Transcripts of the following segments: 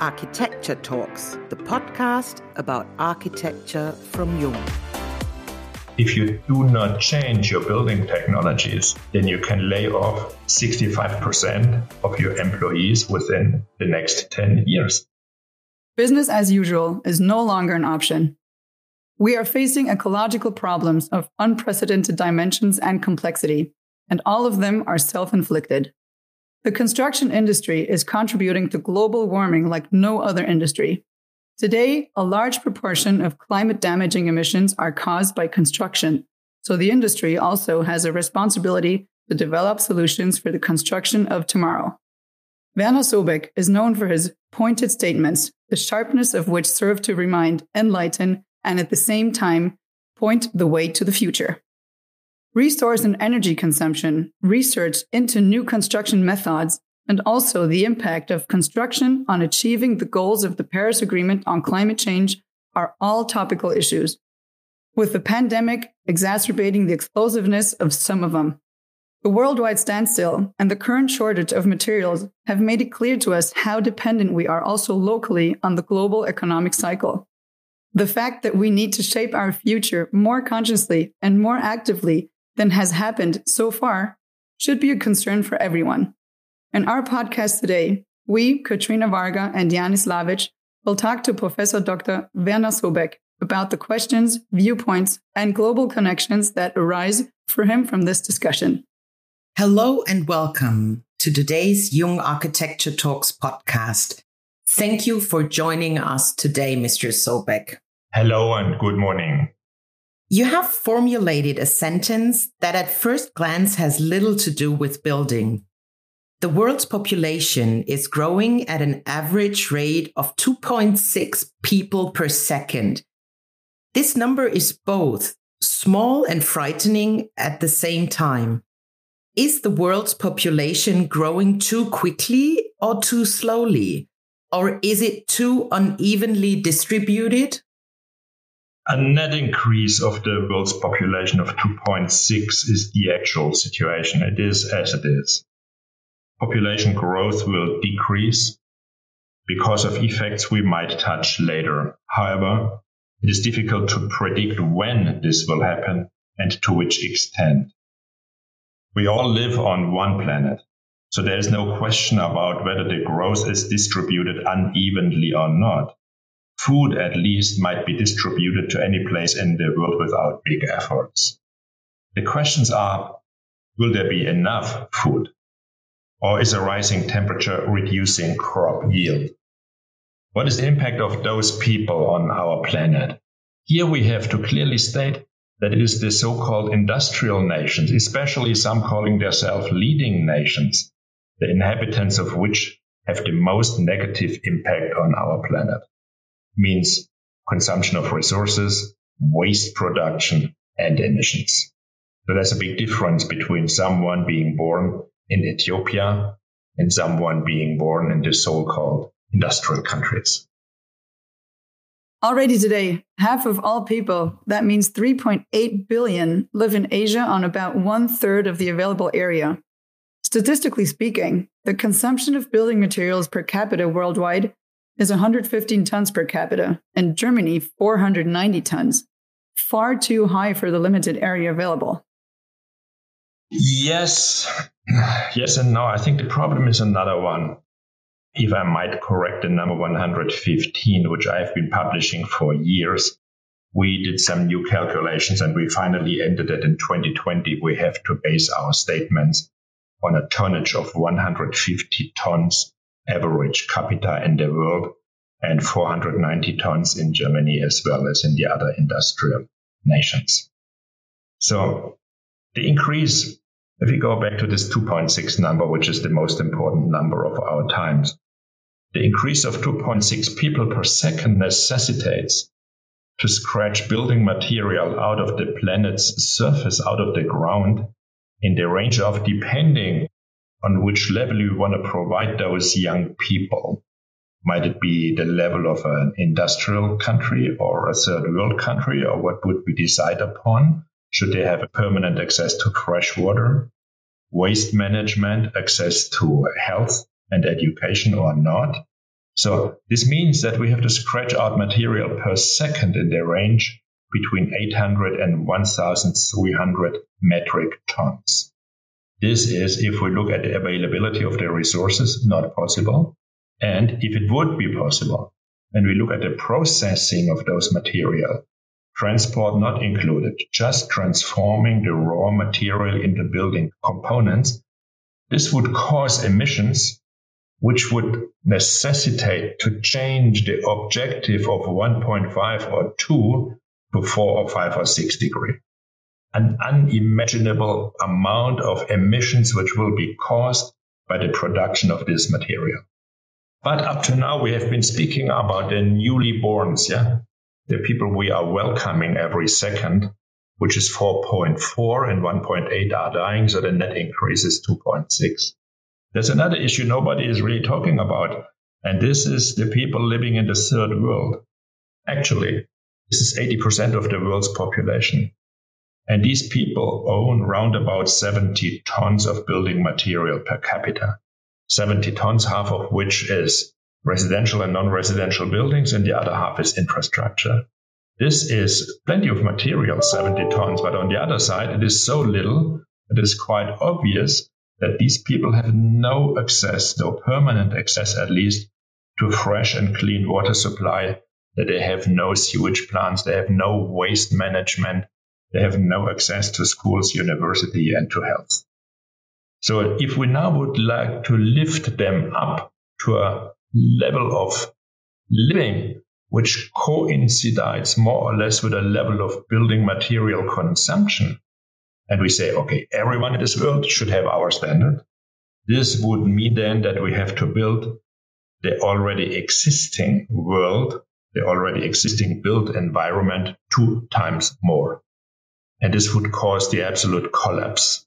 Architecture Talks, the podcast about architecture from Jung. If you do not change your building technologies, then you can lay off 65% of your employees within the next 10 years. Business as usual is no longer an option. We are facing ecological problems of unprecedented dimensions and complexity, and all of them are self inflicted. The construction industry is contributing to global warming like no other industry. Today, a large proportion of climate damaging emissions are caused by construction, so the industry also has a responsibility to develop solutions for the construction of tomorrow. Werner Sobek is known for his pointed statements, the sharpness of which serve to remind, enlighten, and at the same time point the way to the future. Resource and energy consumption, research into new construction methods, and also the impact of construction on achieving the goals of the Paris Agreement on climate change are all topical issues, with the pandemic exacerbating the explosiveness of some of them. The worldwide standstill and the current shortage of materials have made it clear to us how dependent we are also locally on the global economic cycle. The fact that we need to shape our future more consciously and more actively than has happened so far should be a concern for everyone. In our podcast today, we, Katrina Varga and Yanis Lavic, will talk to Professor Dr. Werner Sobek about the questions, viewpoints, and global connections that arise for him from this discussion. Hello and welcome to today's Jung Architecture Talks podcast. Thank you for joining us today, Mr. Sobek. Hello and good morning. You have formulated a sentence that at first glance has little to do with building. The world's population is growing at an average rate of 2.6 people per second. This number is both small and frightening at the same time. Is the world's population growing too quickly or too slowly? Or is it too unevenly distributed? A net increase of the world's population of 2.6 is the actual situation. It is as it is. Population growth will decrease because of effects we might touch later. However, it is difficult to predict when this will happen and to which extent. We all live on one planet, so there is no question about whether the growth is distributed unevenly or not. Food at least might be distributed to any place in the world without big efforts. The questions are, will there be enough food? Or is a rising temperature reducing crop yield? What is the impact of those people on our planet? Here we have to clearly state that it is the so-called industrial nations, especially some calling themselves leading nations, the inhabitants of which have the most negative impact on our planet. Means consumption of resources, waste production, and emissions. So there's a big difference between someone being born in Ethiopia and someone being born in the so-called industrial countries. Already today, half of all people, that means 3.8 billion, live in Asia on about one third of the available area. Statistically speaking, the consumption of building materials per capita worldwide is 115 tons per capita, and Germany 490 tons. Far too high for the limited area available. Yes, yes, and no. I think the problem is another one if I might correct the number 115, which I've been publishing for years, we did some new calculations and we finally ended that in 2020 we have to base our statements on a tonnage of 150 tons average capita in the world and 490 tons in Germany as well as in the other industrial nations. So the increase if we go back to this 2.6 number, which is the most important number of our times, the increase of 2.6 people per second necessitates to scratch building material out of the planet's surface, out of the ground, in the range of depending on which level you want to provide those young people. Might it be the level of an industrial country or a third world country, or what would we decide upon? Should they have a permanent access to fresh water, waste management, access to health and education or not? So this means that we have to scratch out material per second in the range between 800 and 1,300 metric tons. This is, if we look at the availability of the resources, not possible. And if it would be possible, and we look at the processing of those material, transport not included, just transforming the raw material into building components, this would cause emissions which would necessitate to change the objective of 1.5 or 2 to 4 or 5 or 6 degree. An unimaginable amount of emissions which will be caused by the production of this material. But up to now, we have been speaking about the newly borns, yeah? The people we are welcoming every second, which is 4.4 and 1.8 are dying, so the net increase is 2.6. There's another issue nobody is really talking about, and this is the people living in the third world. Actually, this is 80% of the world's population. And these people own round about 70 tons of building material per capita. 70 tons, half of which is residential and non-residential buildings, and the other half is infrastructure. This is plenty of material, 70 tons, but on the other side, it is so little, that it is quite obvious that these people have no access, no permanent access at least, to fresh and clean water supply, that they have no sewage plants, they have no waste management, they have no access to schools, university, and to health. So if we now would like to lift them up to a level of living which coincides more or less with a level of building material consumption, and we say, okay, everyone in this world should have our standard, this would mean then that we have to build the already existing world, the already existing built environment two times more. And this would cause the absolute collapse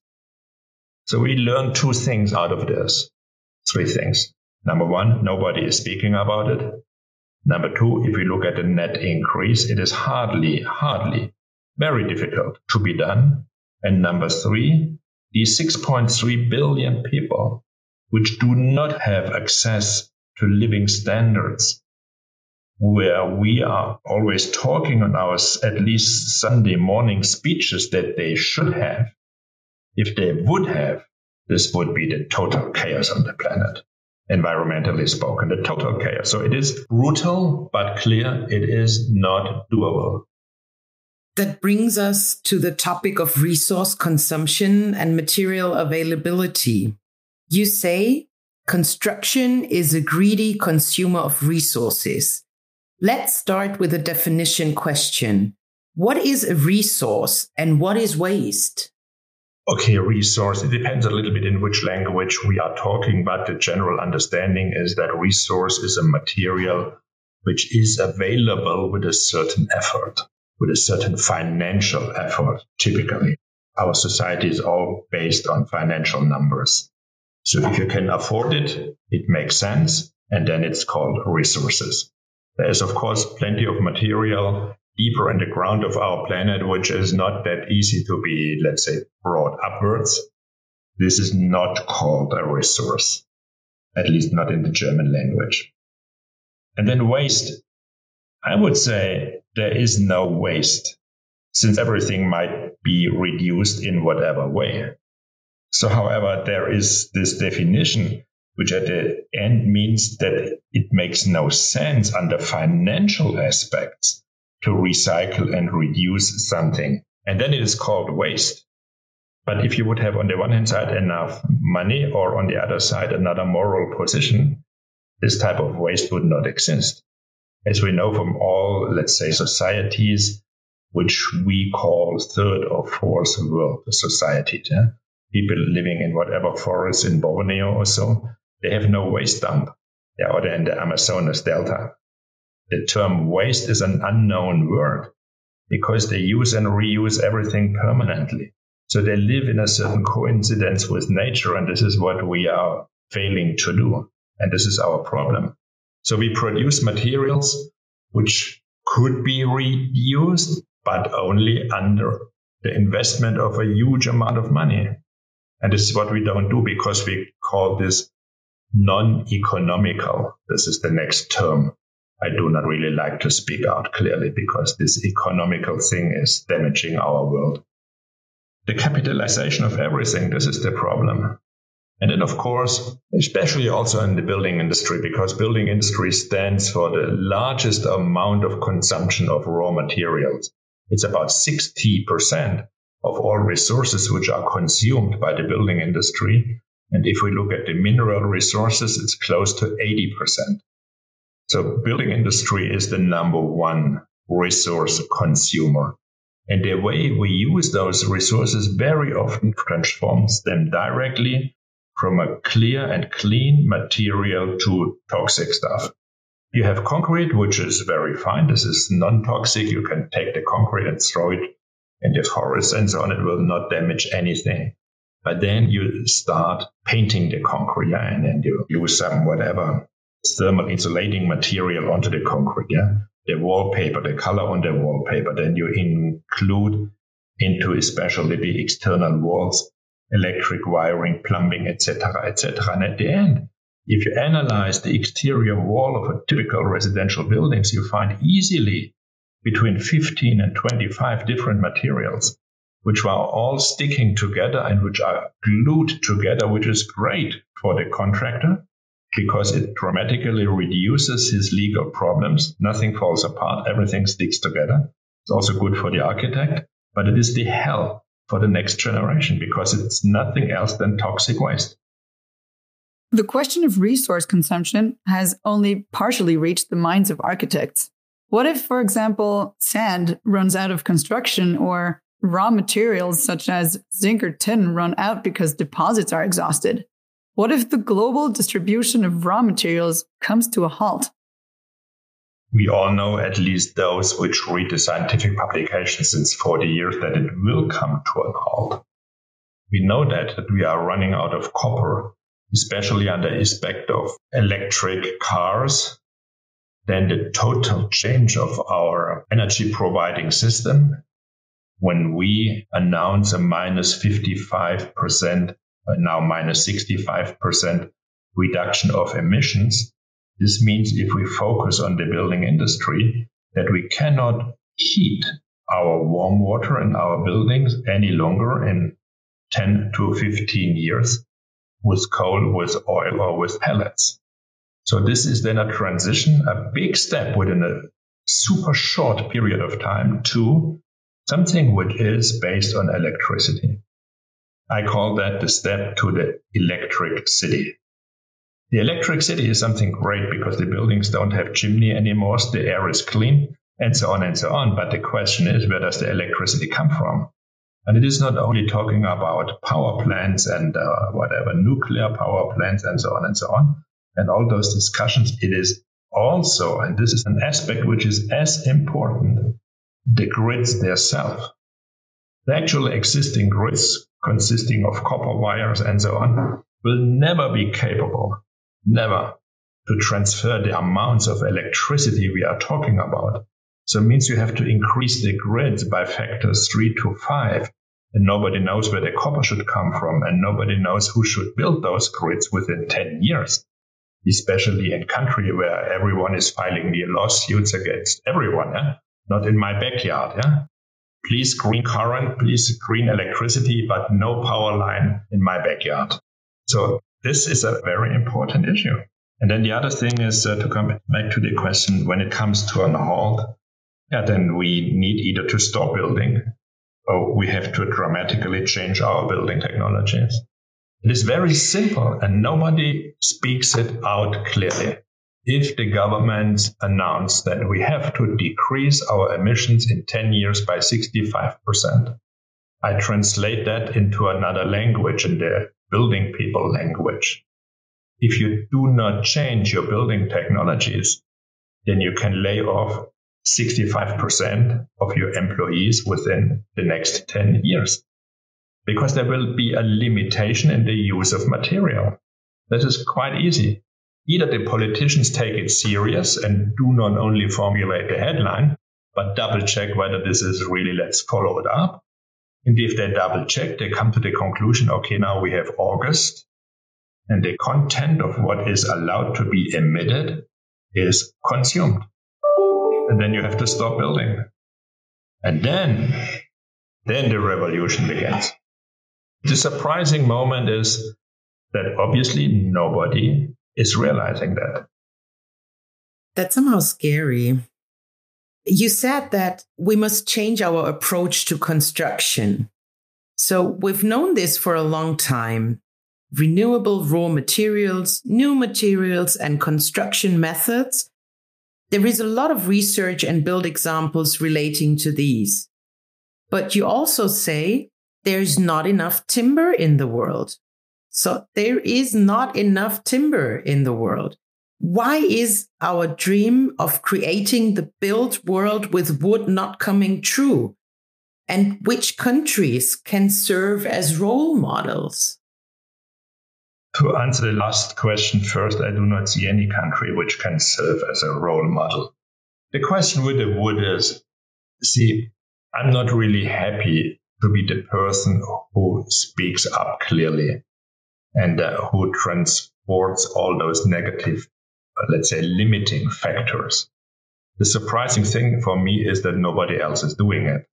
so we learned two things out of this. Three things. Number one, nobody is speaking about it. Number two, if we look at the net increase, it is hardly, hardly very difficult to be done. And number three, these 6.3 billion people which do not have access to living standards where we are always talking on our at least Sunday morning speeches that they should have if they would have, this would be the total chaos on the planet, environmentally spoken, the total chaos. So it is brutal, but clear it is not doable. That brings us to the topic of resource consumption and material availability. You say construction is a greedy consumer of resources. Let's start with a definition question. What is a resource and what is waste? okay, resource. It depends a little bit in which language we are talking, but the general understanding is that resource is a material which is available with a certain effort, with a certain financial effort, typically. Our society is all based on financial numbers. So if you can afford it, it makes sense, and then it's called resources. There is, of course, plenty of material deeper in the ground of our planet, which is not that easy to be, let's say, brought upwards. This is not called a resource, at least not in the German language. And then waste. I would say there is no waste since everything might be reduced in whatever way. So, however, there is this definition, which at the end means that it makes no sense under financial aspects to recycle and reduce something. And then it is called waste. But if you would have on the one hand side enough money or on the other side another moral position, this type of waste would not exist. As we know from all, let's say, societies, which we call third or fourth world societies, yeah? people living in whatever forest in Borneo or so, they have no waste dump. Yeah, or in the Amazonas Delta the term waste is an unknown word because they use and reuse everything permanently. So they live in a certain coincidence with nature, and this is what we are failing to do. And this is our problem. So we produce materials which could be reused, but only under the investment of a huge amount of money. And this is what we don't do because we call this non-economical. This is the next term I do not really like to speak out clearly because this economical thing is damaging our world. The capitalization of everything, this is the problem. And then, of course, especially also in the building industry, because building industry stands for the largest amount of consumption of raw materials. It's about 60% of all resources which are consumed by the building industry. And if we look at the mineral resources, it's close to 80%. So building industry is the number one resource consumer. And the way we use those resources very often transforms them directly from a clear and clean material to toxic stuff. You have concrete, which is very fine. This is non-toxic. You can take the concrete and throw it in the forest and so on. It will not damage anything. But then you start painting the concrete and then you use some whatever thermal insulating material onto the concrete, yeah. The wallpaper, the color on the wallpaper. Then you include into especially the external walls, electric wiring, plumbing, etc., etc. And at the end, if you analyze the exterior wall of a typical residential buildings, you find easily between 15 and 25 different materials, which are all sticking together and which are glued together, which is great for the contractor because it dramatically reduces his legal problems. Nothing falls apart. Everything sticks together. It's also good for the architect, but it is the hell for the next generation because it's nothing else than toxic waste. The question of resource consumption has only partially reached the minds of architects. What if, for example, sand runs out of construction or raw materials such as zinc or tin run out because deposits are exhausted? What if the global distribution of raw materials comes to a halt? We all know, at least those which read the scientific publications since 40 years, that it will come to a halt. We know that, that we are running out of copper, especially under aspect of electric cars. Then the total change of our energy providing system when we announce a minus 55% uh, now minus 65% reduction of emissions. This means if we focus on the building industry, that we cannot heat our warm water in our buildings any longer in 10 to 15 years with coal, with oil, or with pellets. So this is then a transition, a big step within a super short period of time to something which is based on electricity. I call that the step to the electric city. The electric city is something great because the buildings don't have chimney anymore, so the air is clean, and so on and so on. But the question is, where does the electricity come from? And it is not only talking about power plants and uh, whatever, nuclear power plants and so on and so on, and all those discussions. It is also, and this is an aspect which is as important, the grids themselves. The actual existing grids consisting of copper wires and so on, will never be capable, never, to transfer the amounts of electricity we are talking about. So it means you have to increase the grids by factors three to five. And nobody knows where the copper should come from, and nobody knows who should build those grids within 10 years, especially in country where everyone is filing the lawsuits against everyone. Yeah? Not in my backyard. Yeah? please green current, please green electricity, but no power line in my backyard. So this is a very important issue. And then the other thing is uh, to come back to the question when it comes to an halt, yeah, then we need either to stop building or we have to dramatically change our building technologies. It is very simple and nobody speaks it out clearly if the government announced that we have to decrease our emissions in 10 years by 65%, I translate that into another language, in the building people language. If you do not change your building technologies, then you can lay off 65% of your employees within the next 10 years. Because there will be a limitation in the use of material. This is quite easy either the politicians take it serious and do not only formulate the headline, but double check whether this is really let's follow it up. And if they double check, they come to the conclusion, okay, now we have August. and the content of what is allowed to be emitted is consumed. And then you have to stop building. And then, then the revolution begins. The surprising moment is that obviously nobody is realizing that. That's somehow scary. You said that we must change our approach to construction. So we've known this for a long time. Renewable raw materials, new materials, and construction methods. There is a lot of research and build examples relating to these. But you also say there's not enough timber in the world. So there is not enough timber in the world. Why is our dream of creating the built world with wood not coming true? And which countries can serve as role models? To answer the last question first, I do not see any country which can serve as a role model. The question with the wood is see, I'm not really happy to be the person who speaks up clearly and uh, who transports all those negative let's say, limiting factors. The surprising thing for me is that nobody else is doing it.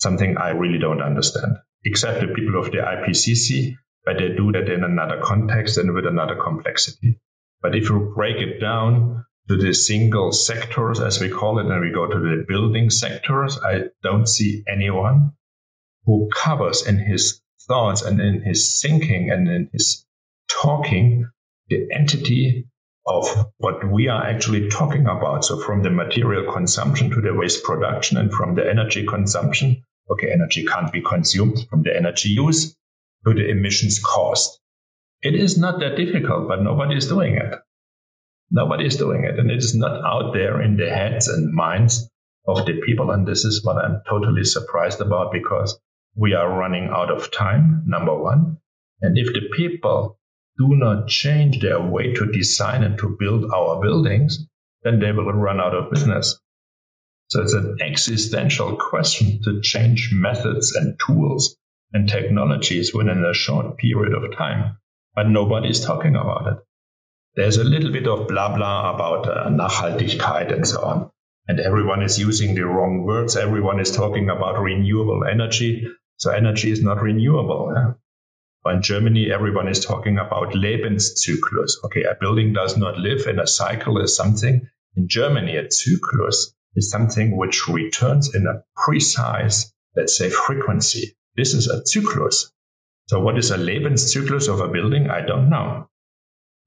Something I really don't understand, except the people of the IPCC, but they do that in another context and with another complexity. But if you break it down to the single sectors, as we call it, and we go to the building sectors, I don't see anyone who covers in his thoughts and in his thinking and in his talking the entity of what we are actually talking about. So from the material consumption to the waste production and from the energy consumption, okay, energy can't be consumed from the energy use to the emissions cost. It is not that difficult, but nobody is doing it. Nobody is doing it. And it is not out there in the heads and minds of the people. And this is what I'm totally surprised about because we are running out of time, number one. And if the people do not change their way to design and to build our buildings, then they will run out of business. So it's an existential question to change methods and tools and technologies within a short period of time. But nobody's talking about it. There's a little bit of blah blah about uh, Nachhaltigkeit and so on. And everyone is using the wrong words. Everyone is talking about renewable energy. So energy is not renewable. Yeah? in Germany, everyone is talking about Lebenszyklus. Okay, a building does not live in a cycle is something. In Germany, a cyclus is something which returns in a precise, let's say, frequency. This is a cyclus. So what is a Lebenszyklus of a building? I don't know.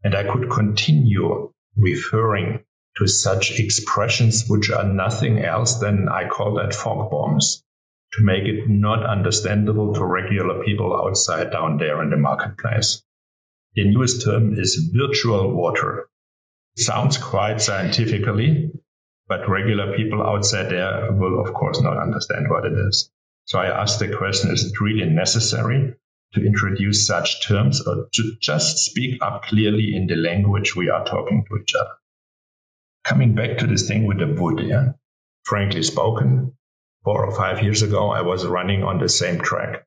And I could continue referring to such expressions which are nothing else than I call that fog bombs to make it not understandable to regular people outside down there in the marketplace. The newest term is virtual water. It sounds quite scientifically, but regular people outside there will of course not understand what it is. So I asked the question, is it really necessary to introduce such terms or to just speak up clearly in the language we are talking to each other? Coming back to this thing with the wood, yeah, frankly spoken, four or five years ago, I was running on the same track.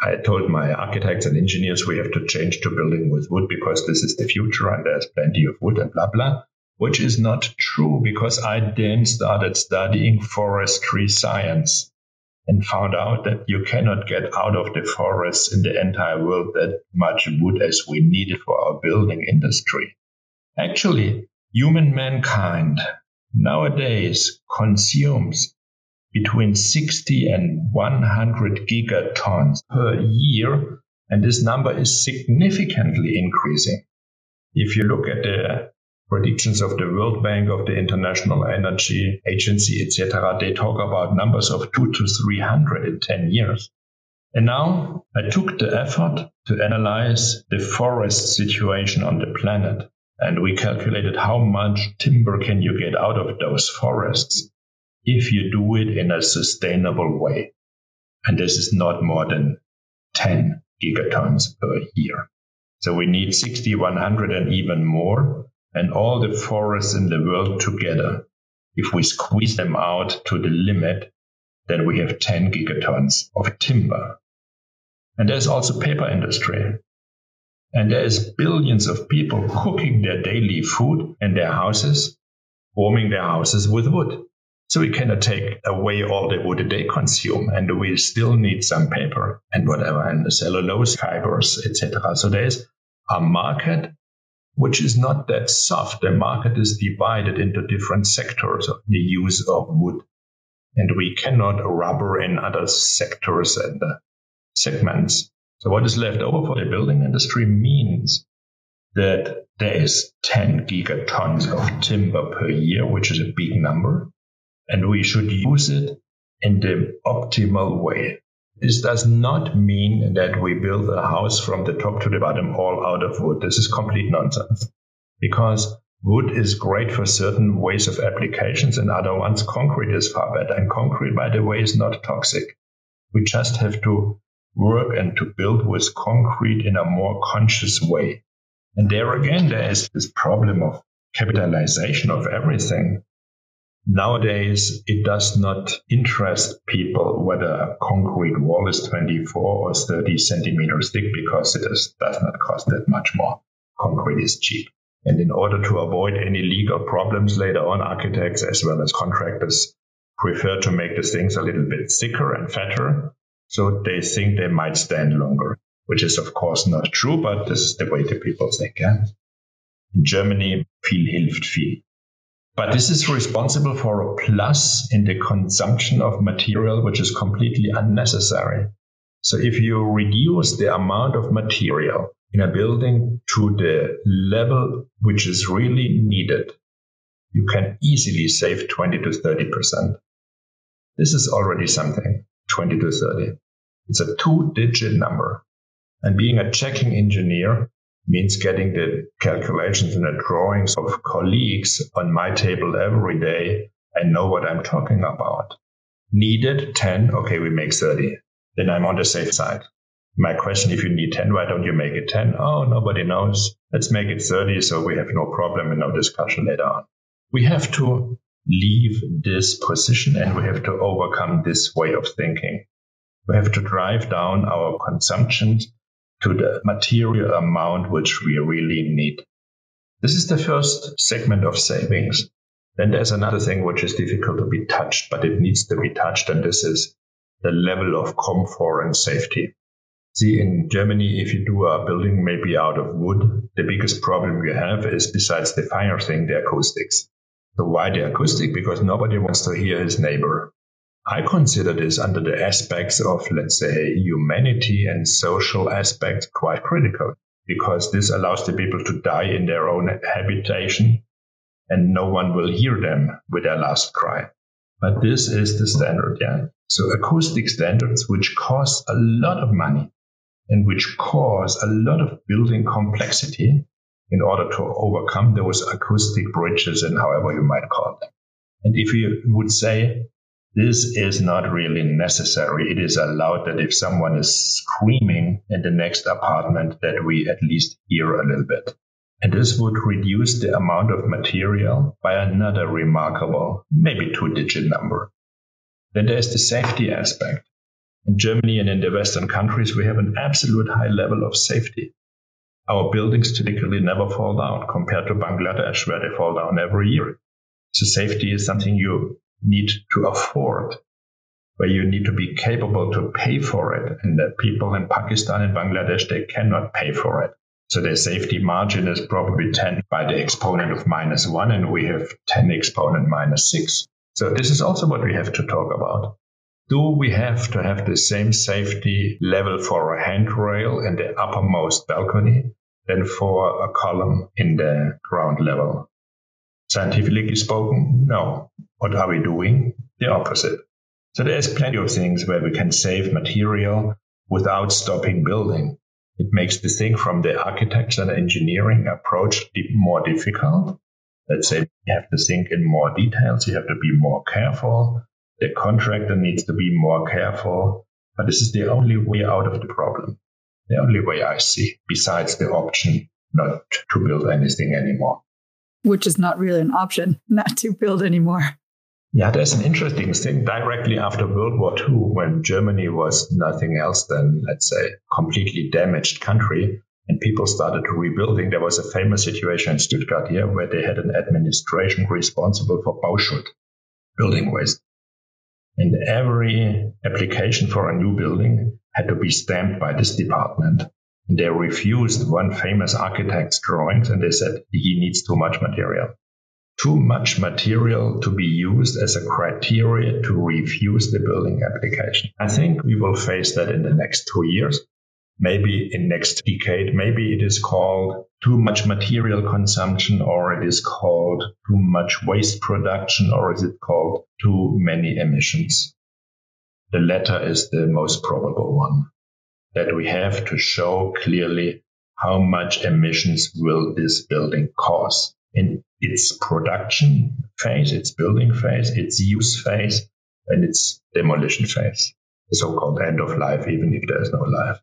I told my architects and engineers we have to change to building with wood because this is the future and there's plenty of wood and blah, blah, which is not true because I then started studying forestry science and found out that you cannot get out of the forests in the entire world that much wood as we needed for our building industry. Actually, human mankind nowadays consumes between 60 and 100 gigatons per year, and this number is significantly increasing. If you look at the predictions of the World Bank, of the International Energy Agency, etc., they talk about numbers of two to 300 in 10 years. And now I took the effort to analyze the forest situation on the planet. And we calculated how much timber can you get out of those forests if you do it in a sustainable way. And this is not more than 10 gigatons per year. So we need 60, 100 and even more. And all the forests in the world together, if we squeeze them out to the limit, then we have 10 gigatons of timber. And there's also paper industry. And there's billions of people cooking their daily food in their houses, warming their houses with wood. So we cannot take away all the wood they consume, and we still need some paper and whatever, and the cellulose fibers, etc. So there's a market which is not that soft. The market is divided into different sectors of the use of wood. And we cannot rubber in other sectors and uh, segments. So what is left over for the building industry means that there is 10 gigatons of timber per year, which is a big number. And we should use it in the optimal way. This does not mean that we build a house from the top to the bottom all out of wood. This is complete nonsense because wood is great for certain ways of applications and other ones concrete is far better. And concrete, by the way, is not toxic. We just have to work and to build with concrete in a more conscious way. And there again, there is this problem of capitalization of everything. Nowadays, it does not interest people whether a concrete wall is 24 or 30 centimeters thick because it is, does not cost that much more. Concrete is cheap. And in order to avoid any legal problems later on, architects as well as contractors prefer to make the things a little bit thicker and fatter. So they think they might stand longer, which is of course not true, but this is the way the people think. Yeah? In Germany, viel hilft viel. But this is responsible for a plus in the consumption of material, which is completely unnecessary. So if you reduce the amount of material in a building to the level which is really needed, you can easily save 20 to 30%. This is already something, 20 to 30. It's a two digit number. And being a checking engineer, means getting the calculations and the drawings of colleagues on my table every day. I know what I'm talking about. Needed 10. Okay, we make 30. Then I'm on the safe side. My question, if you need 10, why don't you make it 10? Oh, nobody knows. Let's make it 30 so we have no problem and no discussion later on. We have to leave this position and we have to overcome this way of thinking. We have to drive down our consumptions to the material amount which we really need. This is the first segment of savings. Then there's another thing which is difficult to be touched, but it needs to be touched, and this is the level of comfort and safety. See, in Germany, if you do a building maybe out of wood, the biggest problem you have is besides the fire thing, the acoustics. So why the acoustic? Because nobody wants to hear his neighbor. I consider this under the aspects of, let's say, humanity and social aspects quite critical because this allows the people to die in their own habitation and no one will hear them with their last cry. But this is the standard, yeah. So acoustic standards, which cost a lot of money and which cause a lot of building complexity in order to overcome those acoustic bridges and however you might call them. And if you would say this is not really necessary. It is allowed that if someone is screaming in the next apartment, that we at least hear a little bit. And this would reduce the amount of material by another remarkable, maybe two digit number. Then there's the safety aspect. In Germany and in the Western countries, we have an absolute high level of safety. Our buildings typically never fall down compared to Bangladesh, where they fall down every year. So safety is something you need to afford, where you need to be capable to pay for it. And the people in Pakistan and Bangladesh, they cannot pay for it. So their safety margin is probably 10 by the exponent of minus 1, and we have 10 exponent minus 6. So this is also what we have to talk about. Do we have to have the same safety level for a handrail in the uppermost balcony than for a column in the ground level? Scientifically spoken, no. What are we doing? The opposite. So there's plenty of things where we can save material without stopping building. It makes the thing from the architecture and engineering approach more difficult. Let's say you have to think in more details. You have to be more careful. The contractor needs to be more careful. But this is the only way out of the problem. The only way I see, besides the option not to build anything anymore. Which is not really an option, not to build anymore. Yeah, there's an interesting thing directly after World War II, when Germany was nothing else than, let's say, completely damaged country. and people started rebuilding. There was a famous situation in Stuttgart here where they had an administration responsible for Bauschutt, building waste. And every application for a new building had to be stamped by this department. They refused one famous architect's drawings and they said he needs too much material. Too much material to be used as a criteria to refuse the building application. I think we will face that in the next two years maybe in next decade, maybe it is called too much material consumption or it is called too much waste production or is it called too many emissions? The latter is the most probable one that we have to show clearly how much emissions will this building cause in its production phase, its building phase, its use phase, and its demolition phase, the so-called end of life, even if there is no life.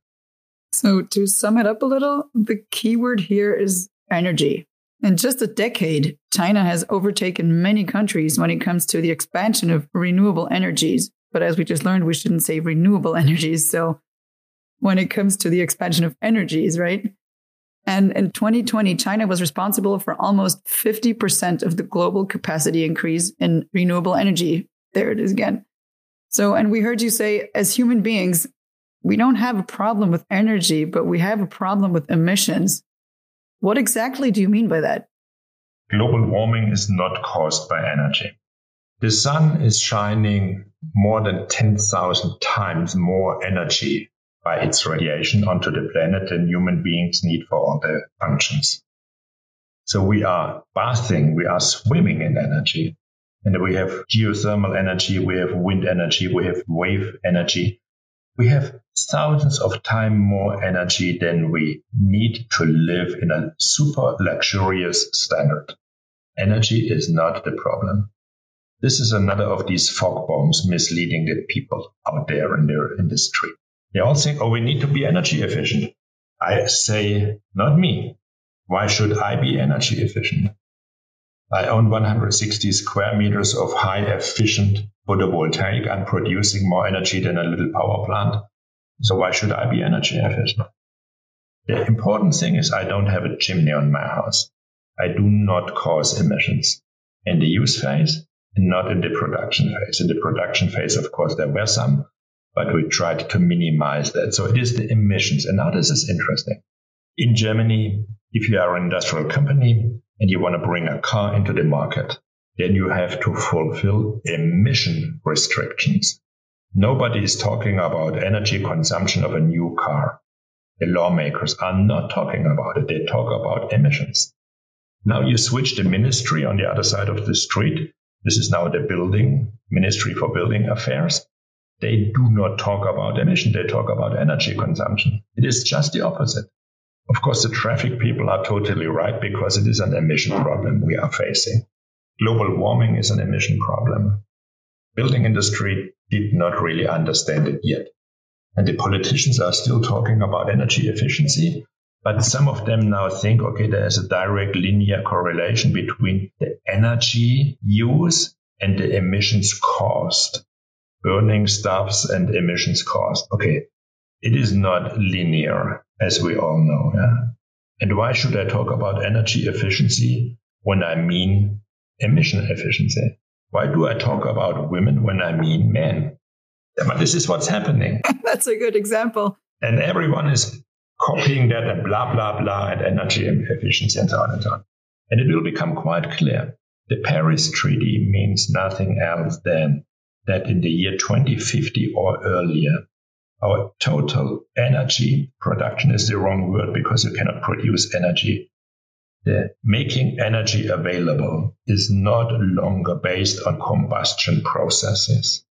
So, to sum it up a little, the key word here is energy. In just a decade, China has overtaken many countries when it comes to the expansion of renewable energies. But as we just learned, we shouldn't say renewable energies. So, when it comes to the expansion of energies, right? And in 2020, China was responsible for almost 50% of the global capacity increase in renewable energy. There it is again. So, and we heard you say, as human beings, we don't have a problem with energy, but we have a problem with emissions. What exactly do you mean by that? Global warming is not caused by energy. The sun is shining more than 10,000 times more energy by its radiation onto the planet than human beings need for all their functions. So we are bathing, we are swimming in energy. And we have geothermal energy, we have wind energy, we have wave energy we have thousands of times more energy than we need to live in a super luxurious standard. Energy is not the problem. This is another of these fog bombs misleading the people out there in their industry. They all think, oh, we need to be energy efficient. I say, not me. Why should I be energy efficient? I own 160 square meters of high efficient photovoltaic. I'm producing more energy than a little power plant. So why should I be energy efficient? The important thing is I don't have a chimney on my house. I do not cause emissions in the use phase and not in the production phase. In the production phase, of course, there were some, but we tried to minimize that. So it is the emissions. And now this is interesting. In Germany, if you are an industrial company, and you want to bring a car into the market, then you have to fulfill emission restrictions. Nobody is talking about energy consumption of a new car. The lawmakers are not talking about it. They talk about emissions. Now you switch the ministry on the other side of the street. This is now the building ministry for building affairs. They do not talk about emission. They talk about energy consumption. It is just the opposite. Of course, the traffic people are totally right because it is an emission problem we are facing. Global warming is an emission problem. Building industry did not really understand it yet. And the politicians are still talking about energy efficiency, but some of them now think, okay, there's a direct linear correlation between the energy use and the emissions cost. Burning stuffs and emissions cost. Okay, it is not linear, as we all know. Yeah? And why should I talk about energy efficiency when I mean emission efficiency? Why do I talk about women when I mean men? But this is what's happening. That's a good example. And everyone is copying that and blah, blah, blah, and energy efficiency and so on and so on. And it will become quite clear. The Paris Treaty means nothing else than that in the year 2050 or earlier, our total energy production is the wrong word because you cannot produce energy. The making energy available is not longer based on combustion processes.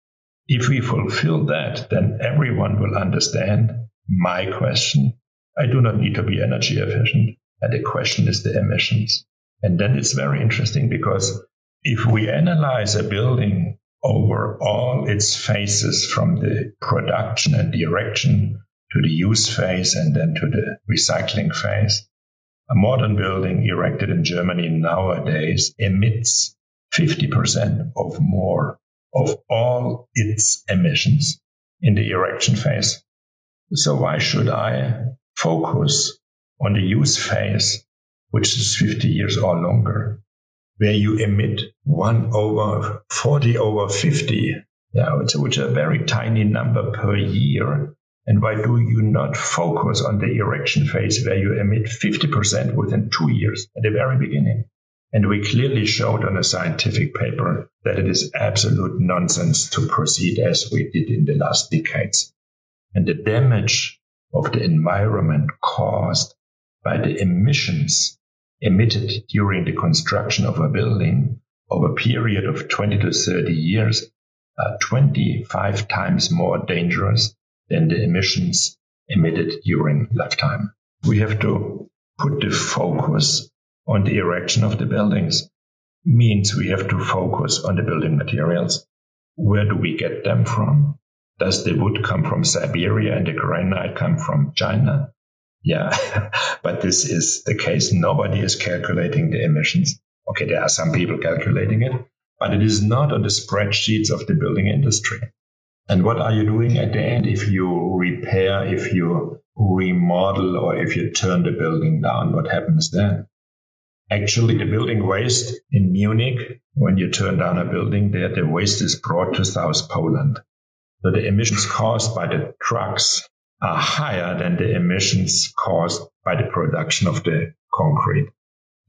If we fulfill that, then everyone will understand my question. I do not need to be energy efficient. And the question is the emissions. And then it's very interesting because if we analyze a building over all its phases from the production and direction to the use phase and then to the recycling phase. A modern building erected in Germany nowadays emits 50% of more of all its emissions in the erection phase. So why should I focus on the use phase, which is 50 years or longer, where you emit 1 over 40 over 50, yeah, which, which is a very tiny number per year. And why do you not focus on the erection phase where you emit 50% within two years at the very beginning? And we clearly showed on a scientific paper that it is absolute nonsense to proceed as we did in the last decades. And the damage of the environment caused by the emissions emitted during the construction of a building over a period of 20 to 30 years are 25 times more dangerous than the emissions emitted during lifetime. We have to put the focus on the erection of the buildings. Means we have to focus on the building materials. Where do we get them from? Does the wood come from Siberia and the granite come from China? Yeah, but this is the case. Nobody is calculating the emissions. Okay, there are some people calculating it, but it is not on the spreadsheets of the building industry. And what are you doing at the end if you repair, if you remodel, or if you turn the building down? What happens then? Actually, the building waste in Munich, when you turn down a building there, the waste is brought to South Poland. So the emissions caused by the trucks are higher than the emissions caused by the production of the concrete.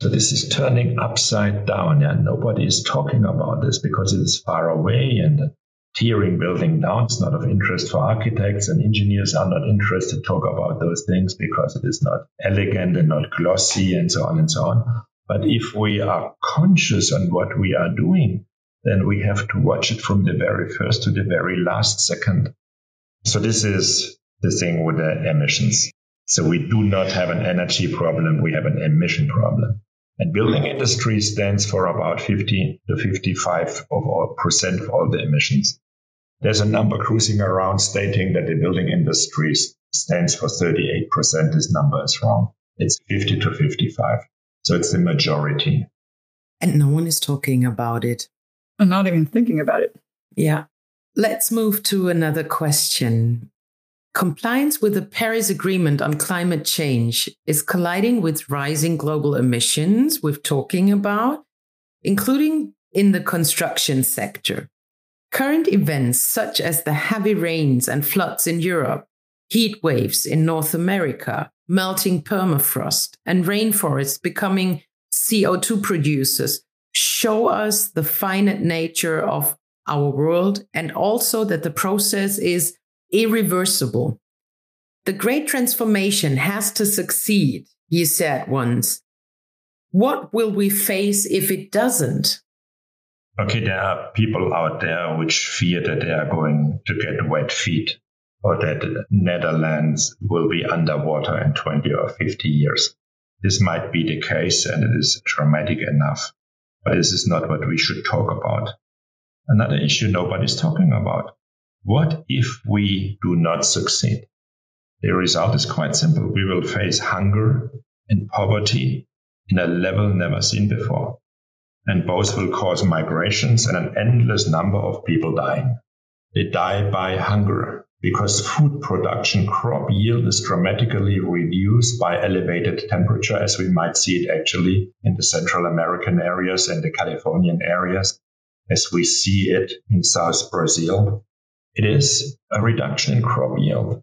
So this is turning upside down. and nobody is talking about this because it is far away and tearing building down is not of interest for architects and engineers are not interested to talk about those things because it is not elegant and not glossy and so on and so on. But if we are conscious on what we are doing, then we have to watch it from the very first to the very last second. So this is the thing with the emissions. So we do not have an energy problem. We have an emission problem. And building industry stands for about 50 to 55 of all percent of all the emissions. There's a number cruising around stating that the building industry stands for 38%. This number is wrong. It's 50 to 55. So it's the majority. And no one is talking about it. And not even thinking about it. Yeah. Let's move to another question. Compliance with the Paris Agreement on climate change is colliding with rising global emissions we're talking about, including in the construction sector. Current events such as the heavy rains and floods in Europe, heat waves in North America, melting permafrost, and rainforests becoming CO2 producers show us the finite nature of our world and also that the process is irreversible. The great transformation has to succeed, he said once. What will we face if it doesn't? Okay, there are people out there which fear that they are going to get wet feet or that the Netherlands will be underwater in 20 or 50 years. This might be the case and it is dramatic enough, but this is not what we should talk about. Another issue nobody's talking about. What if we do not succeed? The result is quite simple. We will face hunger and poverty in a level never seen before and both will cause migrations and an endless number of people dying. They die by hunger because food production crop yield is dramatically reduced by elevated temperature, as we might see it actually in the Central American areas and the Californian areas, as we see it in South Brazil. It is a reduction in crop yield.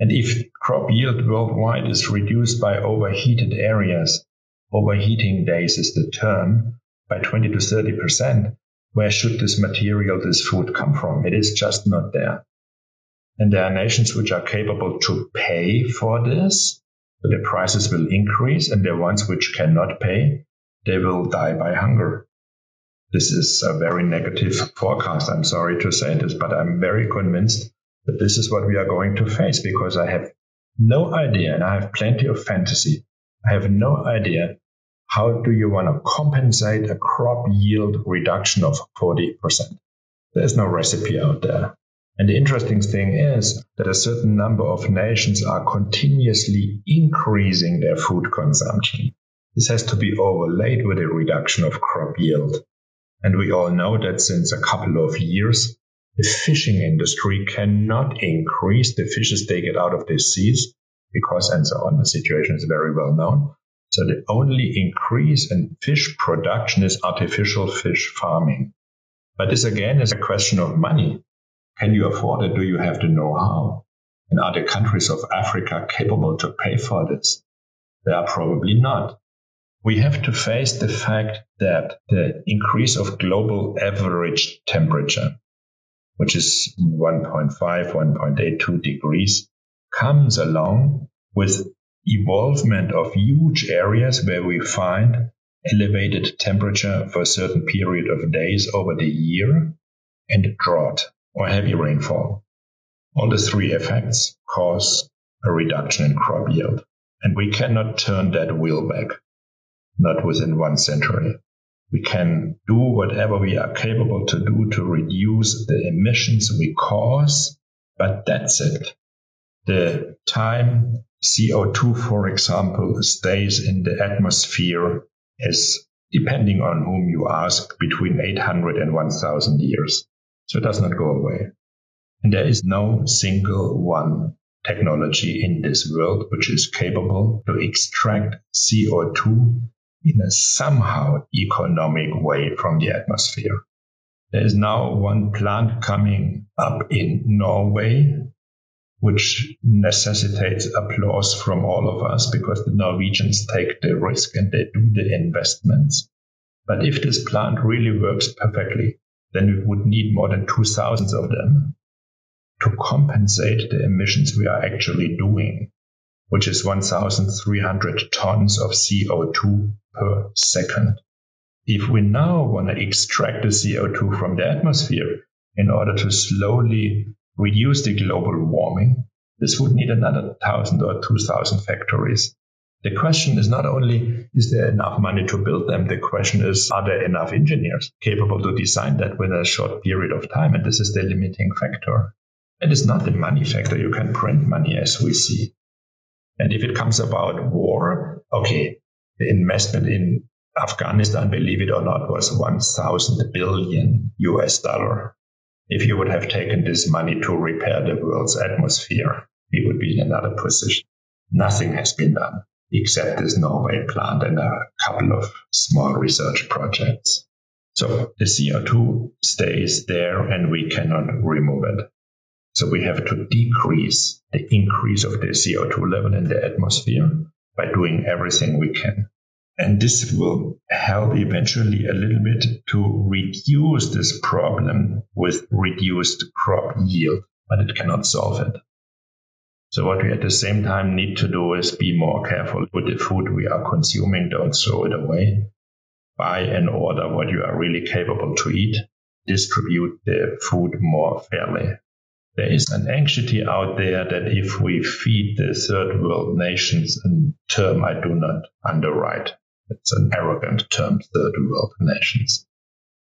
And if crop yield worldwide is reduced by overheated areas, overheating days is the term, by 20 to 30 percent, where should this material, this food come from? It is just not there. And there are nations which are capable to pay for this. So the prices will increase and the ones which cannot pay, they will die by hunger. This is a very negative forecast. I'm sorry to say this, but I'm very convinced that this is what we are going to face because I have no idea and I have plenty of fantasy. I have no idea how do you want to compensate a crop yield reduction of 40%? There's no recipe out there. And the interesting thing is that a certain number of nations are continuously increasing their food consumption. This has to be overlaid with a reduction of crop yield. And we all know that since a couple of years, the fishing industry cannot increase the fishes they get out of the seas because and so on. The situation is very well known. So the only increase in fish production is artificial fish farming. But this again is a question of money. Can you afford it? Do you have the know-how? And are the countries of Africa capable to pay for this? They are probably not. We have to face the fact that the increase of global average temperature, which is 1.5, 1.82 degrees, comes along with evolvement of huge areas where we find elevated temperature for a certain period of days over the year and drought or heavy rainfall. All the three effects cause a reduction in crop yield. And we cannot turn that wheel back, not within one century. We can do whatever we are capable to do to reduce the emissions we cause, but that's it. The time CO2, for example, stays in the atmosphere is, depending on whom you ask, between 800 and 1000 years. So it does not go away. And there is no single one technology in this world which is capable to extract CO2 in a somehow economic way from the atmosphere. There is now one plant coming up in Norway, which necessitates applause from all of us because the Norwegians take the risk and they do the investments. But if this plant really works perfectly, then we would need more than 2,000 of them to compensate the emissions we are actually doing, which is 1,300 tons of CO2 per second. If we now want to extract the CO2 from the atmosphere in order to slowly reduce the global warming, this would need another 1,000 or 2,000 factories. The question is not only is there enough money to build them, the question is are there enough engineers capable to design that within a short period of time? And this is the limiting factor. It is not the money factor. You can print money as we see. And if it comes about war, okay, the investment in Afghanistan, believe it or not, was 1,000 billion US dollar. If you would have taken this money to repair the world's atmosphere, we would be in another position. Nothing has been done except this Norway plant and a couple of small research projects. So the CO2 stays there and we cannot remove it. So we have to decrease the increase of the CO2 level in the atmosphere by doing everything we can. And this will help eventually a little bit to reduce this problem with reduced crop yield, but it cannot solve it. So what we at the same time need to do is be more careful with the food we are consuming. Don't throw it away. Buy and order what you are really capable to eat. Distribute the food more fairly. There is an anxiety out there that if we feed the third world nations, a term I do not underwrite. It's an arrogant term, third world nations.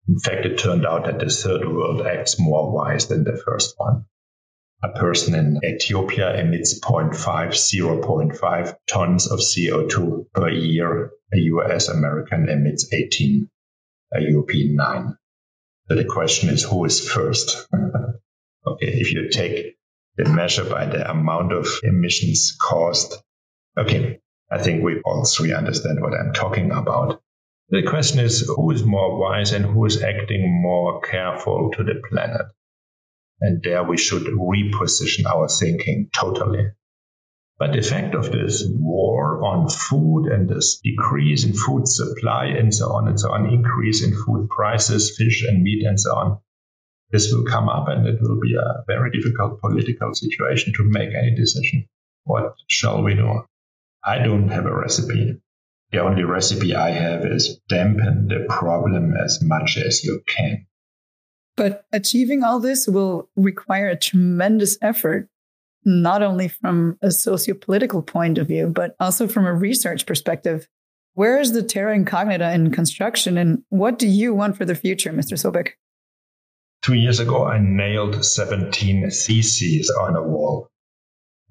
In fact, it turned out that the third world acts more wise than the first one. A person in Ethiopia emits 0.5, 0.5 tons of CO2 per year. A US American emits 18, a European 9. So the question is who is first? Okay, if you take the measure by the amount of emissions caused, okay, I think we all three understand what I'm talking about. The question is who is more wise and who is acting more careful to the planet? And there we should reposition our thinking totally. But the effect of this war on food and this decrease in food supply and so on and so on, increase in food prices, fish and meat and so on, this will come up and it will be a very difficult political situation to make any decision. What shall we do? I don't have a recipe. The only recipe I have is dampen the problem as much as you can. But achieving all this will require a tremendous effort, not only from a socio-political point of view, but also from a research perspective. Where is the terra incognita in construction, and what do you want for the future, Mr. Sobek? Two years ago, I nailed 17 theses on a wall.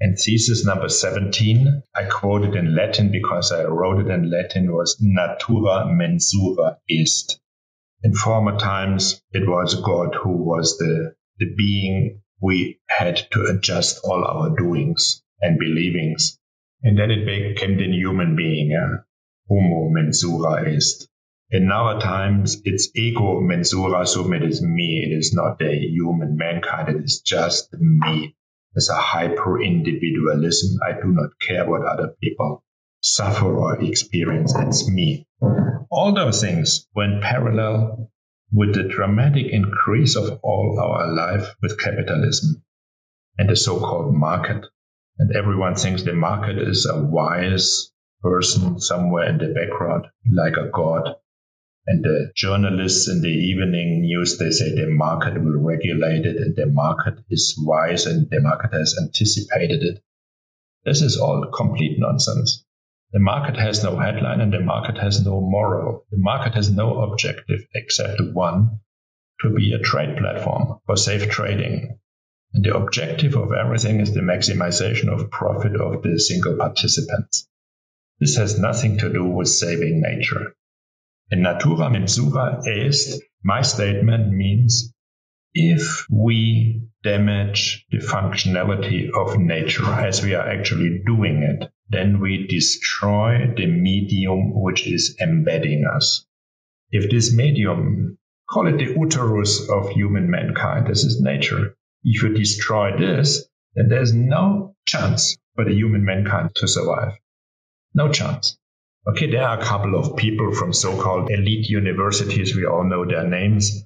And thesis number 17, I quoted in Latin because I wrote it in Latin, was Natura mensura est. In former times, it was God who was the, the being we had to adjust all our doings and believings And then it became the human being, yeah? Homo mensura est. In our times, it's ego mensura sum, it is me, it is not the human mankind, it is just me. It's a hyper individualism. I do not care what other people suffer or experience, it's me. All those things went parallel with the dramatic increase of all our life with capitalism and the so-called market. And everyone thinks the market is a wise person somewhere in the background, like a god. And the journalists in the evening news, they say the market will regulate it and the market is wise and the market has anticipated it. This is all complete nonsense. The market has no headline and the market has no moral. The market has no objective except one to be a trade platform for safe trading. And the objective of everything is the maximization of profit of the single participants. This has nothing to do with saving nature. In natura mensura est, my statement means if we damage the functionality of nature as we are actually doing it, then we destroy the medium which is embedding us. If this medium, call it the uterus of human mankind, this is nature. If you destroy this, then there's no chance for the human mankind to survive. No chance. Okay, there are a couple of people from so-called elite universities. We all know their names.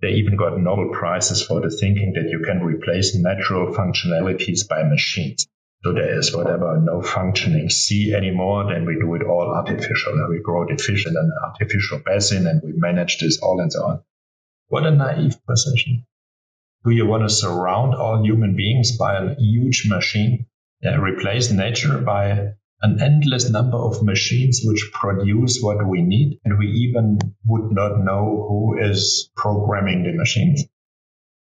They even got Nobel Prizes for the thinking that you can replace natural functionalities by machines. So there is whatever no functioning sea anymore, then we do it all artificial. We grow the fish in an artificial basin and we manage this all and so on. What a naive position. Do you want to surround all human beings by a huge machine and replace nature by an endless number of machines which produce what we need, and we even would not know who is programming the machines?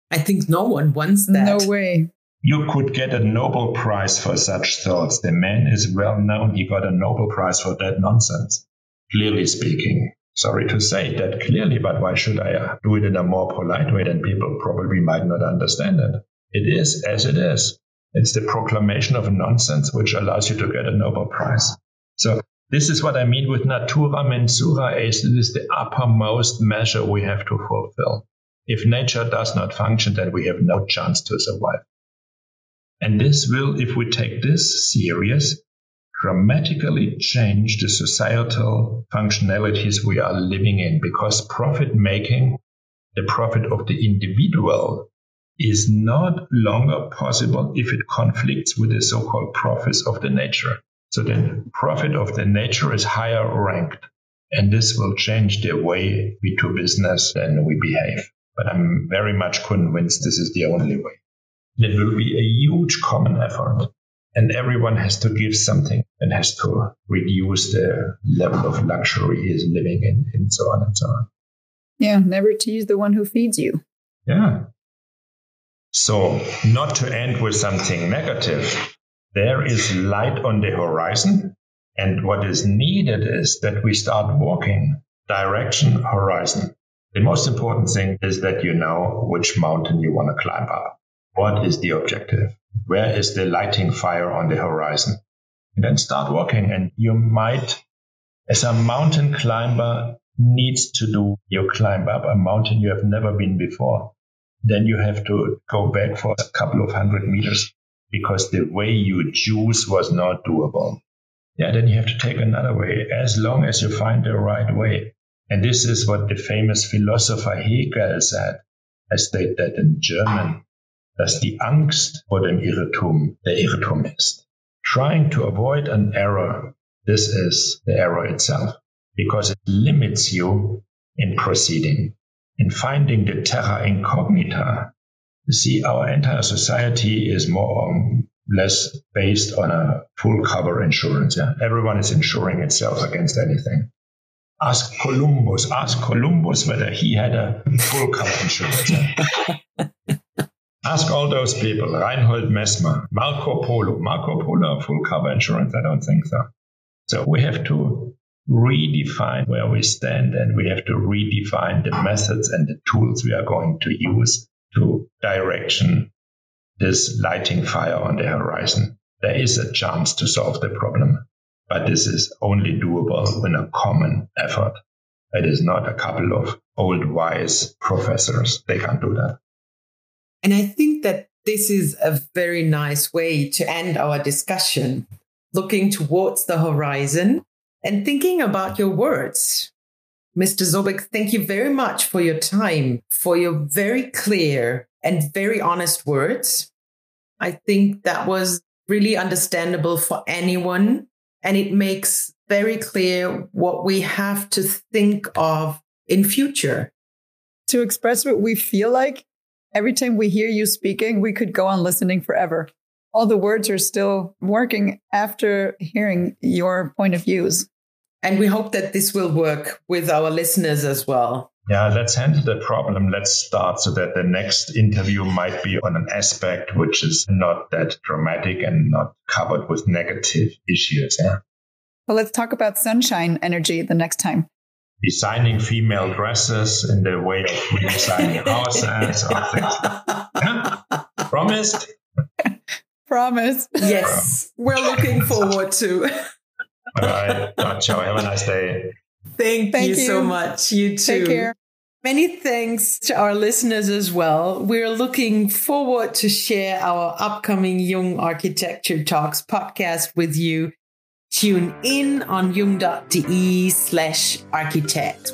I think no one wants that. No way. You could get a Nobel Prize for such thoughts. The man is well known. He got a Nobel Prize for that nonsense. Clearly speaking, sorry to say that clearly, but why should I uh, do it in a more polite way than people probably might not understand it? It is as it is. It's the proclamation of nonsense which allows you to get a Nobel Prize. So this is what I mean with natura mensura est. It is the uppermost measure we have to fulfill. If nature does not function, then we have no chance to survive. And this will, if we take this serious, dramatically change the societal functionalities we are living in because profit making, the profit of the individual is not longer possible if it conflicts with the so-called profits of the nature. So then profit of the nature is higher ranked. And this will change the way we do business and we behave. But I'm very much convinced this is the only way. It will be a huge common effort. And everyone has to give something and has to reduce the level of luxury he is living in, and so on and so on. Yeah, never tease the one who feeds you. Yeah. So, not to end with something negative, there is light on the horizon. And what is needed is that we start walking direction horizon. The most important thing is that you know which mountain you want to climb up. What is the objective? Where is the lighting fire on the horizon? And then start walking and you might, as a mountain climber needs to do, you climb up a mountain you have never been before then you have to go back for a couple of hundred meters because the way you choose was not doable. Yeah, then you have to take another way as long as you find the right way. And this is what the famous philosopher Hegel said. I state that in German, dass die Angst vor dem Irrtum der Irrtum ist. Trying to avoid an error, this is the error itself, because it limits you in proceeding in finding the terra incognita. See, our entire society is more or less based on a full cover insurance. Yeah? Everyone is insuring itself against anything. Ask Columbus, ask Columbus whether he had a full cover insurance. Ask all those people, Reinhold Messner, Marco Polo. Marco Polo, full cover insurance? I don't think so. So we have to redefine where we stand and we have to redefine the methods and the tools we are going to use to direction this lighting fire on the horizon. there is a chance to solve the problem. But this is only doable in a common effort. It is not a couple of old wise professors. They can't do that. And I think that this is a very nice way to end our discussion, looking towards the horizon and thinking about your words. Mr. Sobek, thank you very much for your time, for your very clear and very honest words. I think that was really understandable for anyone. And it makes very clear what we have to think of in future. To express what we feel like, every time we hear you speaking, we could go on listening forever. All the words are still working after hearing your point of views. And we hope that this will work with our listeners as well. Yeah, let's handle the problem. Let's start so that the next interview might be on an aspect which is not that dramatic and not covered with negative issues. Yeah. Well, let's talk about sunshine energy the next time. Designing female dresses in the way of redesigning houses or things. Yeah? Promised? Promise. Yes. We're looking forward to. All right. Uh, ciao. Have a nice day. Thank, Thank you, you. so much. You too. Take care. Many thanks to our listeners as well. We're looking forward to share our upcoming Jung Architecture Talks podcast with you. Tune in on jung.de slash architect.